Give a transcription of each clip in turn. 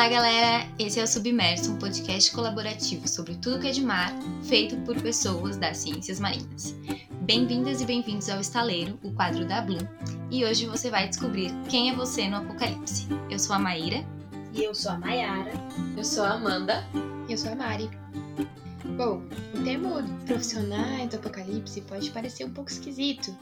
Olá, galera! Esse é o Submerso, um podcast colaborativo sobre tudo que é de mar, feito por pessoas das ciências marinhas. Bem-vindas e bem-vindos ao Estaleiro, o quadro da Bloom, e hoje você vai descobrir quem é você no apocalipse. Eu sou a Maíra. E eu sou a Maiara. Eu sou a Amanda. Eu sou a Mari. Bom, o termo profissionais do apocalipse pode parecer um pouco esquisito,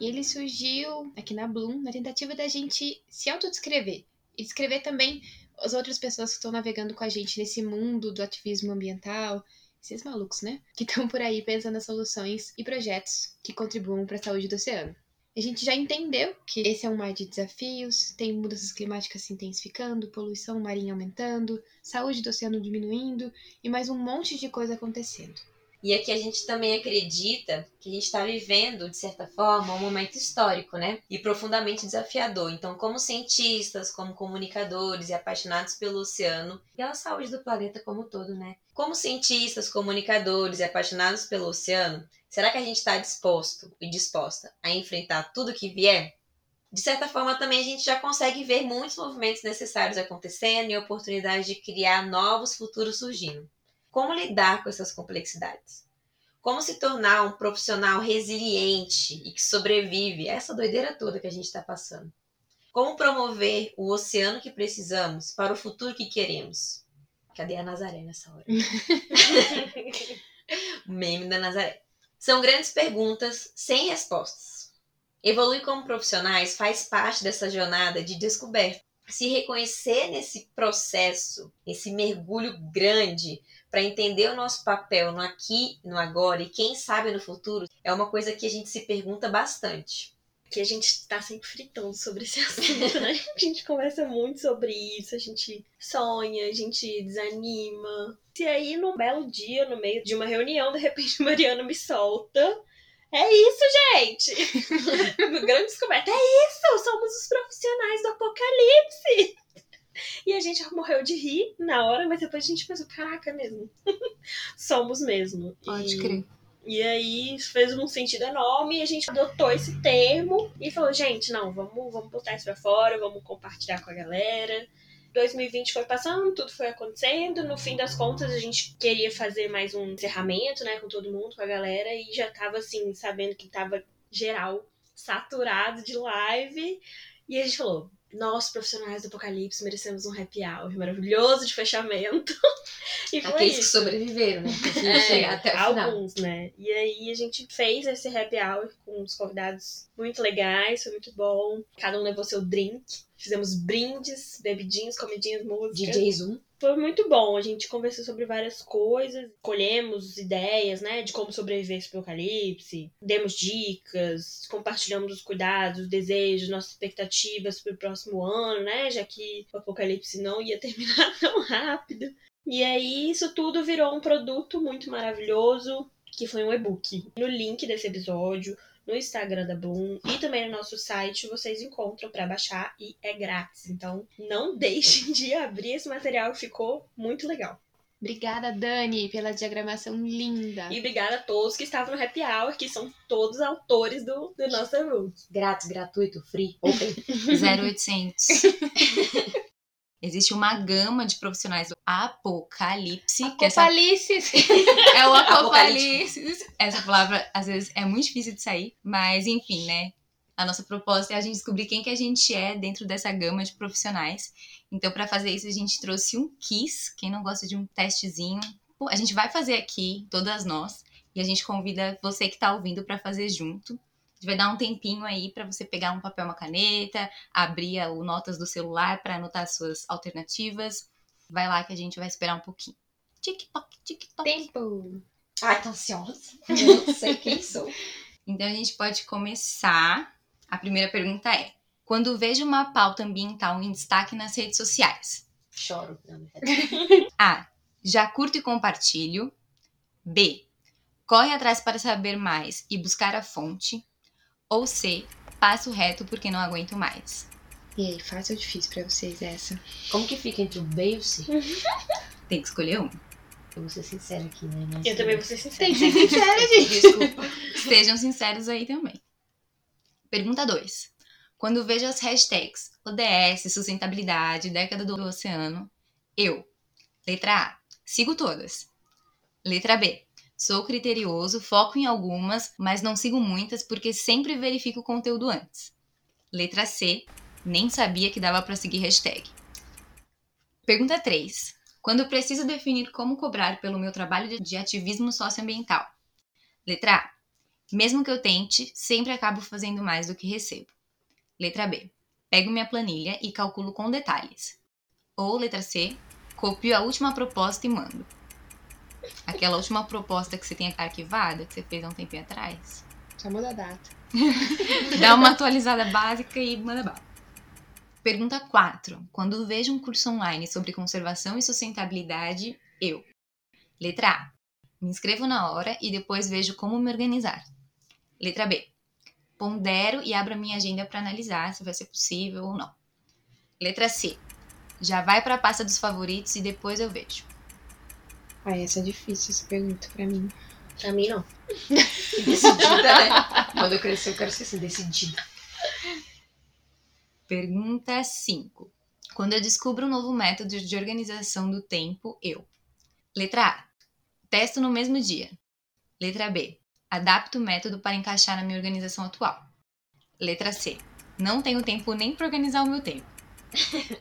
e ele surgiu aqui na Bloom na tentativa da gente se autodescrever e descrever também as outras pessoas que estão navegando com a gente nesse mundo do ativismo ambiental, esses malucos, né? Que estão por aí pensando nas soluções e projetos que contribuam para a saúde do oceano. A gente já entendeu que esse é um mar de desafios, tem mudanças climáticas se intensificando, poluição marinha aumentando, saúde do oceano diminuindo e mais um monte de coisa acontecendo. E aqui a gente também acredita que a gente está vivendo, de certa forma, um momento histórico, né? E profundamente desafiador. Então, como cientistas, como comunicadores e apaixonados pelo oceano e pela saúde do planeta como um todo, né? Como cientistas, comunicadores e apaixonados pelo oceano, será que a gente está disposto e disposta a enfrentar tudo que vier? De certa forma, também a gente já consegue ver muitos movimentos necessários acontecendo e oportunidades de criar novos futuros surgindo. Como lidar com essas complexidades? Como se tornar um profissional resiliente e que sobrevive a essa doideira toda que a gente está passando? Como promover o oceano que precisamos para o futuro que queremos? Cadê a Nazaré nessa hora? o meme da Nazaré. São grandes perguntas sem respostas. Evoluir como profissionais faz parte dessa jornada de descoberta. Se reconhecer nesse processo, esse mergulho grande, para entender o nosso papel no aqui, no agora e quem sabe no futuro, é uma coisa que a gente se pergunta bastante. Que a gente está sempre fritando sobre esse assunto, né? A gente conversa muito sobre isso, a gente sonha, a gente desanima. E aí, num belo dia, no meio de uma reunião, de repente, Mariana me solta. É isso, gente! Grande descoberta. É isso! Somos os profissionais do apocalipse! E a gente morreu de rir na hora, mas depois a gente pensou, caraca mesmo. Somos mesmo. Pode e... crer. E aí fez um sentido enorme e a gente adotou esse termo e falou, gente, não, vamos, vamos botar isso pra fora, vamos compartilhar com a galera. 2020 foi passando, tudo foi acontecendo. No fim das contas, a gente queria fazer mais um encerramento, né, com todo mundo, com a galera, e já tava assim, sabendo que tava geral saturado de live. E a gente falou: nós, profissionais do Apocalipse, merecemos um happy hour maravilhoso de fechamento. e foi Aqueles isso. que sobreviveram, né? É, até alguns, né? E aí a gente fez esse happy hour com uns convidados muito legais, foi muito bom. Cada um levou seu drink. Fizemos brindes, bebidinhos, comidinhas, música. DJ Zoom. Foi muito bom. A gente conversou sobre várias coisas, colhemos ideias, né, de como sobreviver esse apocalipse, demos dicas, compartilhamos os cuidados, os desejos, nossas expectativas para o próximo ano, né, já que o apocalipse não ia terminar tão rápido. E aí isso tudo virou um produto muito maravilhoso, que foi um e-book. No link desse episódio, no Instagram da Bloom e também no nosso site vocês encontram para baixar e é grátis. Então não deixem de abrir esse material, ficou muito legal. Obrigada, Dani, pela diagramação linda. E obrigada a todos que estavam no Happy Hour, que são todos autores do, do nosso e-book. Grátis, gratuito, free, open. 0800. Existe uma gama de profissionais do apocalipse. Apocalipse! Essa... é o apocalipse. Essa palavra, às vezes, é muito difícil de sair. Mas, enfim, né? A nossa proposta é a gente descobrir quem que a gente é dentro dessa gama de profissionais. Então, para fazer isso, a gente trouxe um quiz. Quem não gosta de um testezinho, a gente vai fazer aqui, todas nós. E a gente convida você que está ouvindo para fazer junto vai dar um tempinho aí para você pegar um papel, uma caneta, abrir o notas do celular para anotar as suas alternativas. Vai lá que a gente vai esperar um pouquinho. TikTok, TikTok. Tempo. Ai, tô ansiosa. Eu não sei quem sou. Então a gente pode começar. A primeira pergunta é: quando vejo uma pauta ambiental em destaque nas redes sociais? Choro. A. Já curto e compartilho. B. Corre atrás para saber mais e buscar a fonte. Ou C, passo reto porque não aguento mais. E aí, fácil ou difícil pra vocês essa? Como que fica entre o B e o C? Tem que escolher um. Eu vou ser sincera aqui, né? Mas eu também vou ser sincera. Tem que ser sincera, gente. Desculpa. Sejam sinceros aí também. Pergunta 2. Quando vejo as hashtags ODS, sustentabilidade, década do oceano, Eu. Letra A. Sigo todas. Letra B. Sou criterioso, foco em algumas, mas não sigo muitas porque sempre verifico o conteúdo antes. Letra C. Nem sabia que dava para seguir hashtag. Pergunta 3. Quando preciso definir como cobrar pelo meu trabalho de ativismo socioambiental. Letra A. Mesmo que eu tente, sempre acabo fazendo mais do que recebo. Letra B. Pego minha planilha e calculo com detalhes. Ou letra C. Copio a última proposta e mando. Aquela última proposta que você tem arquivada, que você fez há um tempinho atrás. Só muda a data. Dá uma atualizada básica e manda bala. Pergunta 4. Quando vejo um curso online sobre conservação e sustentabilidade, eu. Letra A. Me inscrevo na hora e depois vejo como me organizar. Letra B. Pondero e abro a minha agenda para analisar se vai ser possível ou não. Letra C. Já vai para a pasta dos favoritos e depois eu vejo. Ah, essa é difícil, essa pergunta pra mim. Pra mim, não. Decidida, né? Quando eu crescer, eu quero ser assim, decidida. Pergunta 5. Quando eu descubro um novo método de organização do tempo, eu. Letra A. Testo no mesmo dia. Letra B. Adapto o método para encaixar na minha organização atual. Letra C. Não tenho tempo nem para organizar o meu tempo.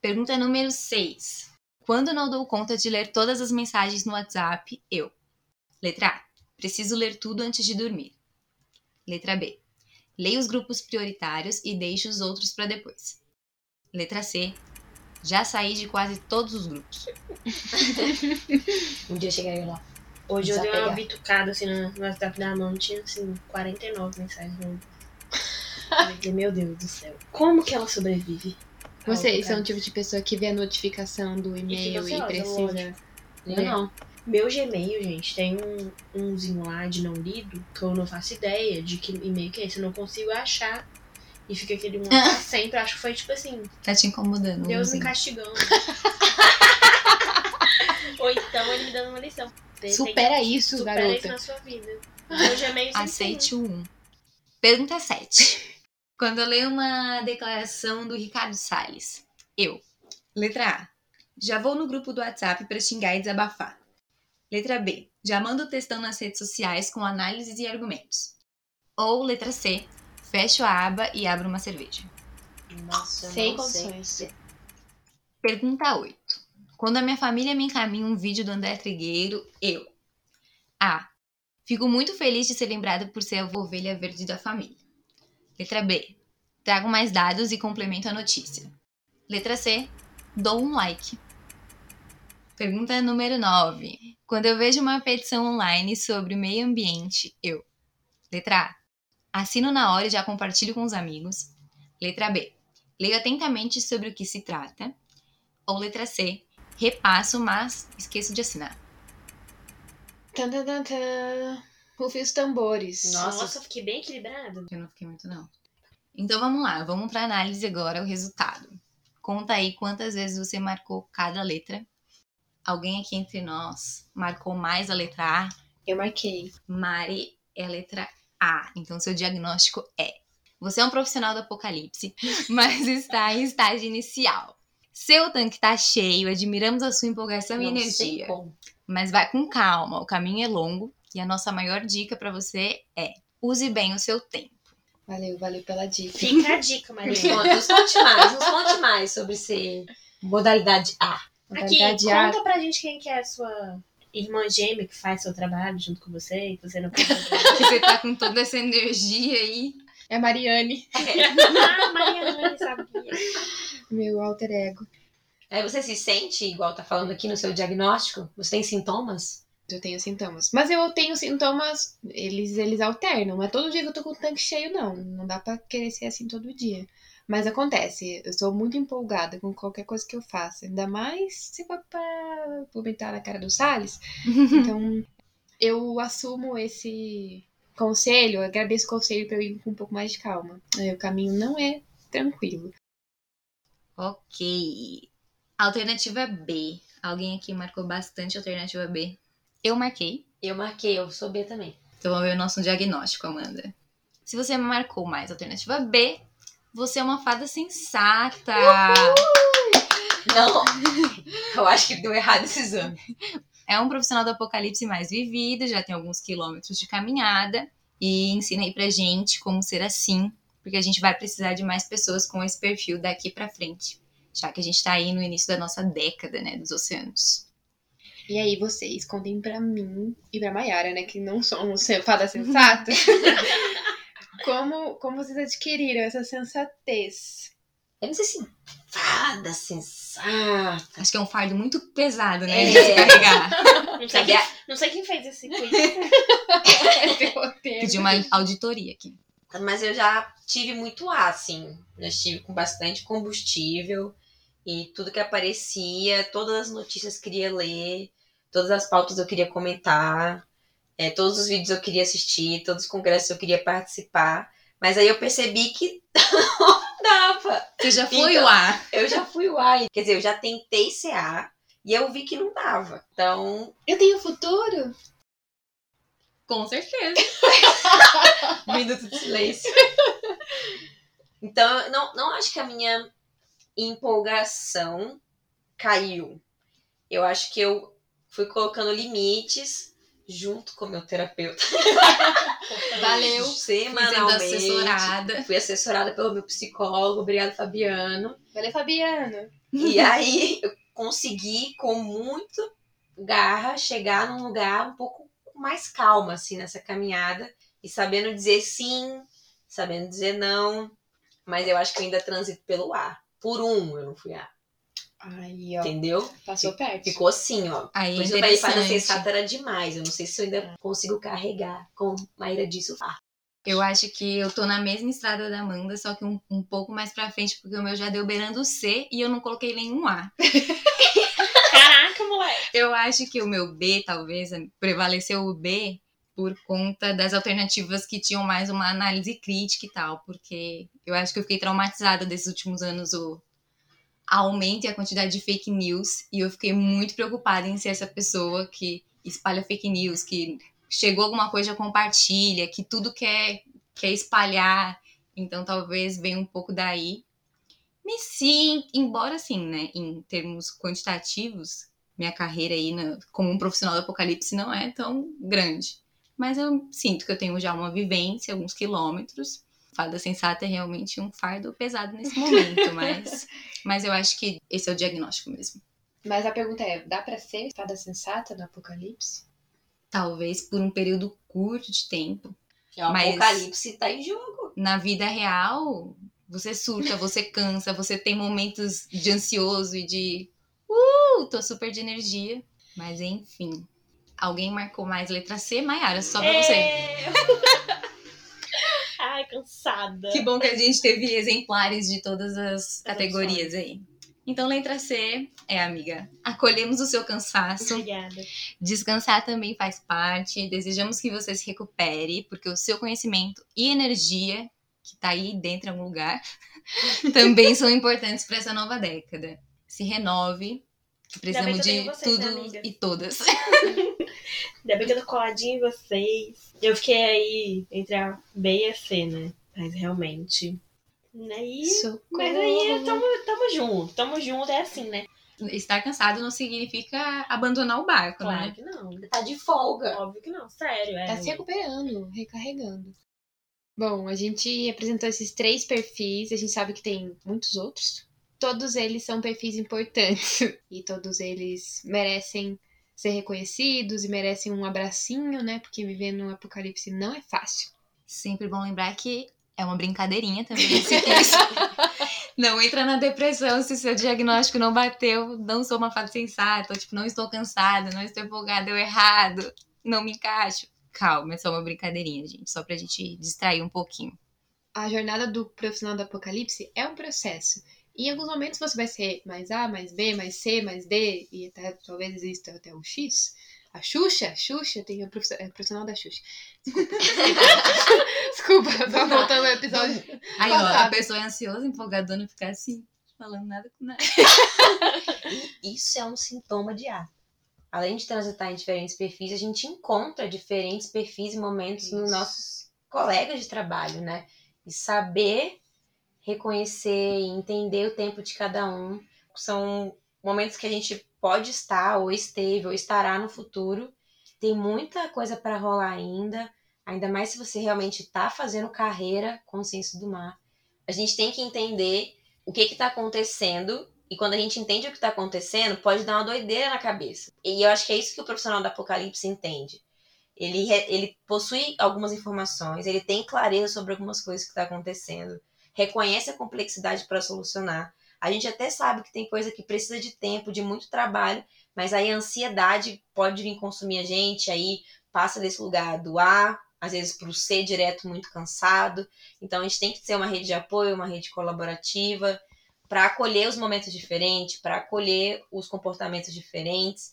Pergunta número 6. Quando não dou conta de ler todas as mensagens no WhatsApp, eu. Letra A. Preciso ler tudo antes de dormir. Letra B. Leio os grupos prioritários e deixo os outros para depois. Letra C. Já saí de quase todos os grupos. Um dia chegarei lá. Hoje eu dei uma bitucada assim no WhatsApp da mão, tinha assim 49 mensagens. Meu Deus do céu. Como que ela sobrevive? Vocês são o tipo de pessoa que vê a notificação do e-mail e, ansiosa, precisa. lógico. Eu não. Meu Gmail, gente, tem um, umzinho lá de não lido que eu não faço ideia de que e-mail que é esse. Eu não consigo achar. E fica aquele um sempre. Acho que foi tipo assim, Tá te incomodando. Deus me Luzinha. castigando. Ou então ele me dando uma lição. Tem- Supera isso, supera garota. isso na sua vida. Meu Gmail sempre Aceite o 1. Pergunta 7. Quando eu leio uma declaração do Ricardo Salles, eu. Letra A. Já vou no grupo do WhatsApp para xingar e desabafar. Letra B. Já mando textão nas redes sociais com análises e argumentos. Ou letra C. Fecho a aba e abro uma cerveja. Nossa, Sem não sei. condições. Pergunta 8. Quando a minha família me encaminha um vídeo do André Trigueiro, eu. A. Fico muito feliz de ser lembrada por ser a ovelha verde da família. Letra B. Trago mais dados e complemento a notícia. Letra C. Dou um like. Pergunta número 9. Quando eu vejo uma petição online sobre meio ambiente, eu. Letra A. Assino na hora e já compartilho com os amigos. Letra B. Leio atentamente sobre o que se trata. Ou letra C. Repasso, mas esqueço de assinar. Tan, tan, tan. Rufem os tambores. Nossa. Nossa, eu fiquei bem equilibrado. Eu não fiquei muito, não. Então vamos lá, vamos para análise agora, o resultado. Conta aí quantas vezes você marcou cada letra. Alguém aqui entre nós marcou mais a letra A? Eu marquei. Mari é a letra A. Então seu diagnóstico é: você é um profissional do apocalipse, mas está em estágio inicial. Seu tanque está cheio, admiramos a sua empolgação e Não sei energia. como. Mas vai com calma, o caminho é longo e a nossa maior dica para você é: use bem o seu tempo. Valeu, valeu pela dica. Fica a dica, Maria. nos conte mais, nos conte mais sobre ser modalidade A. Aqui, Modalidade A. conta pra gente quem que é a sua irmã gêmea que faz seu trabalho junto com você e que você não pode. Que você tá com toda essa energia aí. É a Mariane, ah, Mariana, sabia. meu alter ego. Aí você se sente, igual tá falando aqui no seu diagnóstico? Você tem sintomas? Eu tenho sintomas. Mas eu tenho sintomas, eles, eles alternam. Não é todo dia que eu tô com o tanque cheio, não. Não dá pra querer ser assim todo dia. Mas acontece, eu sou muito empolgada com qualquer coisa que eu faça. Ainda mais se for pra vomitar na cara do Salles. Então, eu assumo esse conselho, agradeço o conselho pra eu ir com um pouco mais de calma. Aí, o caminho não é tranquilo. Ok. Alternativa B. Alguém aqui marcou bastante alternativa B. Eu marquei. Eu marquei, eu sou B também. Então vamos ver o nosso diagnóstico, Amanda. Se você marcou mais alternativa B, você é uma fada sensata. Não, eu acho que deu errado esse exame. É um profissional do apocalipse mais vivido, já tem alguns quilômetros de caminhada e ensina aí pra gente como ser assim, porque a gente vai precisar de mais pessoas com esse perfil daqui pra frente, já que a gente tá aí no início da nossa década, né, dos oceanos. E aí vocês contem pra mim e pra Mayara, né, que não somos fada sensata, como, como vocês adquiriram essa sensatez? Eu não sei se fada sensata. Acho que é um fardo muito pesado, né, É. de se carregar. Não sei, quem, a- não sei quem fez esse quiz. Pedir uma auditoria aqui. Mas eu já tive muito ar, assim. Eu estive com bastante combustível. E tudo que aparecia, todas as notícias eu queria ler, todas as pautas eu queria comentar, é, todos os vídeos eu queria assistir, todos os congressos eu queria participar. Mas aí eu percebi que não dava. Você já foi Então- o ar. Eu já fui o A, quer dizer, eu já tentei ser A e eu vi que não dava. Então, Eu tenho futuro? Com certeza. um minuto de silêncio. Então, não, não acho que a minha empolgação caiu. Eu acho que eu fui colocando limites junto com o meu terapeuta. Valeu. Fui Semanalmente. assessorada. Fui assessorada pelo meu psicólogo. Obrigado, Fabiano. Valeu, Fabiana. E aí eu consegui, com muito garra, chegar num lugar um pouco mais calma, assim, nessa caminhada. E sabendo dizer sim, sabendo dizer não. Mas eu acho que eu ainda transito pelo ar. Por um eu não fui A, Aí, ó. entendeu? Passou perto. Ficou assim, ó. Aí Por é isso eu falei, interessante. sensata era demais. Eu não sei se eu ainda consigo carregar, como Maíra disse, o fardo. Eu acho que eu tô na mesma estrada da Amanda, só que um, um pouco mais pra frente, porque o meu já deu beirando o C e eu não coloquei nenhum A. Caraca, moleque. Eu acho que o meu B, talvez, prevaleceu o B por conta das alternativas que tinham mais uma análise crítica e tal, porque eu acho que eu fiquei traumatizada desses últimos anos o aumento e a quantidade de fake news e eu fiquei muito preocupada em ser essa pessoa que espalha fake news, que chegou alguma coisa compartilha, que tudo quer quer espalhar, então talvez venha um pouco daí. Mas sim, embora assim, né, em termos quantitativos, minha carreira aí na- como um profissional do apocalipse não é tão grande. Mas eu sinto que eu tenho já uma vivência, alguns quilômetros. Fada sensata é realmente um fardo pesado nesse momento, mas, mas eu acho que esse é o diagnóstico mesmo. Mas a pergunta é: dá pra ser fada sensata no apocalipse? Talvez por um período curto de tempo. O Mas- apocalipse tá em jogo. Na vida real, você surta, você cansa, você tem momentos de ansioso e de. Uh, tô super de energia. Mas enfim. Alguém marcou mais letra C? Maiara, só pra você. É. Ai, cansada. Que bom que a gente teve exemplares de todas as categorias aí. Então, letra C é, amiga, acolhemos o seu cansaço. Obrigada. Descansar também faz parte. Desejamos que você se recupere, porque o seu conhecimento e energia, que tá aí dentro em algum lugar, também são importantes para essa nova década. Se renove, que precisamos de né, tudo amiga? e todas. Ainda bem que eu tô coladinha em vocês. Eu fiquei aí entre a B e a C, né? Mas realmente. Aí. Socorro. Mas aí tamo, tamo junto. Tamo junto, é assim, né? Estar cansado não significa abandonar o barco, Claro né? que não. Tá de folga. Óbvio que não, sério. É. Tá se recuperando, recarregando. Bom, a gente apresentou esses três perfis, a gente sabe que tem muitos outros. Todos eles são perfis importantes e todos eles merecem ser reconhecidos e merecem um abracinho, né? Porque viver no apocalipse não é fácil. Sempre bom lembrar que é uma brincadeirinha também esse quiz. não entra na depressão se seu diagnóstico não bateu. Não sou uma fada sensata. Ou, tipo, não estou cansada, não estou empolgada, deu errado. Não me encaixo. Calma, é só uma brincadeirinha, gente. Só pra gente distrair um pouquinho. A jornada do profissional do apocalipse é um processo. Em alguns momentos você vai ser mais A, mais B, mais C, mais D, e até talvez exista até um X. A Xuxa, Xuxa, tem o é, profissional da Xuxa. Desculpa. Só voltando ao episódio. Aí, ó, a pessoa é ansiosa, empolgadona, ficar assim, falando nada com nada. Isso é um sintoma de A. Além de transitar em diferentes perfis, a gente encontra diferentes perfis e momentos nos Isso. nossos colegas de trabalho, né? E saber reconhecer e entender o tempo de cada um, são momentos que a gente pode estar, ou esteve, ou estará no futuro. Tem muita coisa para rolar ainda, ainda mais se você realmente está fazendo carreira com o senso do mar. A gente tem que entender o que está acontecendo, e quando a gente entende o que está acontecendo, pode dar uma doideira na cabeça. E eu acho que é isso que o profissional do Apocalipse entende. Ele, ele possui algumas informações, ele tem clareza sobre algumas coisas que está acontecendo, reconhece a complexidade para solucionar, a gente até sabe que tem coisa que precisa de tempo, de muito trabalho, mas aí a ansiedade pode vir consumir a gente, aí passa desse lugar do A, às vezes para o C direto muito cansado. Então a gente tem que ter uma rede de apoio, uma rede colaborativa para acolher os momentos diferentes, para acolher os comportamentos diferentes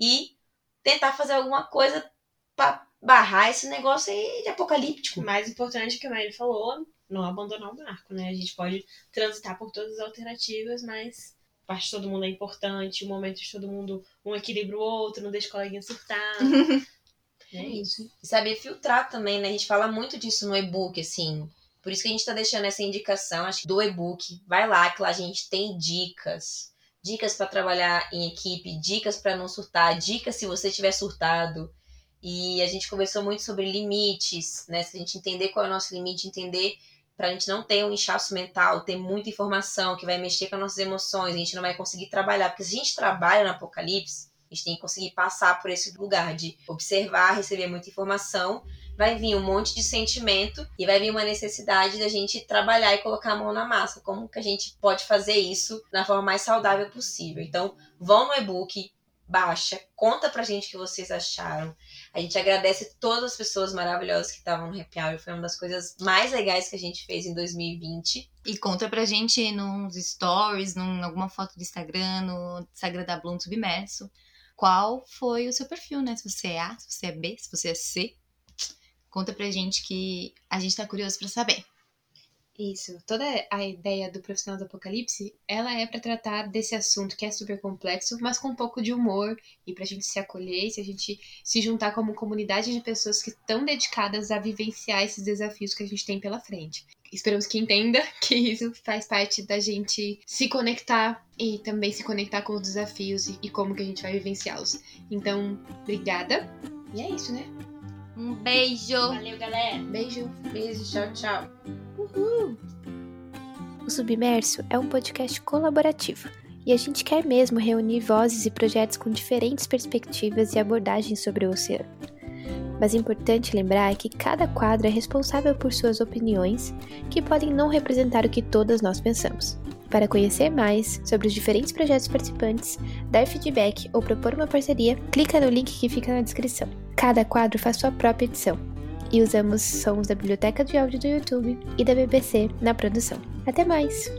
e tentar fazer alguma coisa para barrar esse negócio aí de apocalíptico. O mais importante que a Mary falou, não abandonar o barco, né? A gente pode transitar por todas as alternativas, mas a parte de todo mundo é importante, o momento de todo mundo, um equilibra o outro, não deixa o coleguinha surtar. é isso. E saber filtrar também, né? A gente fala muito disso no e-book, assim. Por isso que a gente tá deixando essa indicação, acho que do e-book. Vai lá, que lá a gente tem dicas. Dicas para trabalhar em equipe, dicas para não surtar, dicas se você tiver surtado. E a gente conversou muito sobre limites, né? Se a gente entender qual é o nosso limite, entender para a gente não ter um inchaço mental, ter muita informação que vai mexer com as nossas emoções, a gente não vai conseguir trabalhar. Porque se a gente trabalha no Apocalipse, a gente tem que conseguir passar por esse lugar de observar, receber muita informação, vai vir um monte de sentimento e vai vir uma necessidade da gente trabalhar e colocar a mão na massa. Como que a gente pode fazer isso na forma mais saudável possível? Então, vão no e-book, baixa, conta pra gente o que vocês acharam. A gente agradece todas as pessoas maravilhosas que estavam no Happy Hour. Foi uma das coisas mais legais que a gente fez em 2020. E conta pra gente nos stories, em alguma foto do Instagram, no Instagram da Bloom Submerso, qual foi o seu perfil, né? Se você é A, se você é B, se você é C. Conta pra gente que a gente tá curioso para saber. Isso. Toda a ideia do profissional do apocalipse, ela é para tratar desse assunto que é super complexo, mas com um pouco de humor e pra gente se acolher, se a gente se juntar como comunidade de pessoas que estão dedicadas a vivenciar esses desafios que a gente tem pela frente. Esperamos que entenda que isso faz parte da gente se conectar e também se conectar com os desafios e como que a gente vai vivenciá-los. Então, obrigada. E é isso, né? Um beijo. Valeu, galera. Beijo. Beijo, tchau, tchau. Uhul. O Submerso é um podcast colaborativo e a gente quer mesmo reunir vozes e projetos com diferentes perspectivas e abordagens sobre o oceano. Mas é importante lembrar que cada quadro é responsável por suas opiniões, que podem não representar o que todas nós pensamos. Para conhecer mais sobre os diferentes projetos participantes, dar feedback ou propor uma parceria, clica no link que fica na descrição. Cada quadro faz sua própria edição e usamos sons da biblioteca de áudio do YouTube e da BBC na produção. Até mais!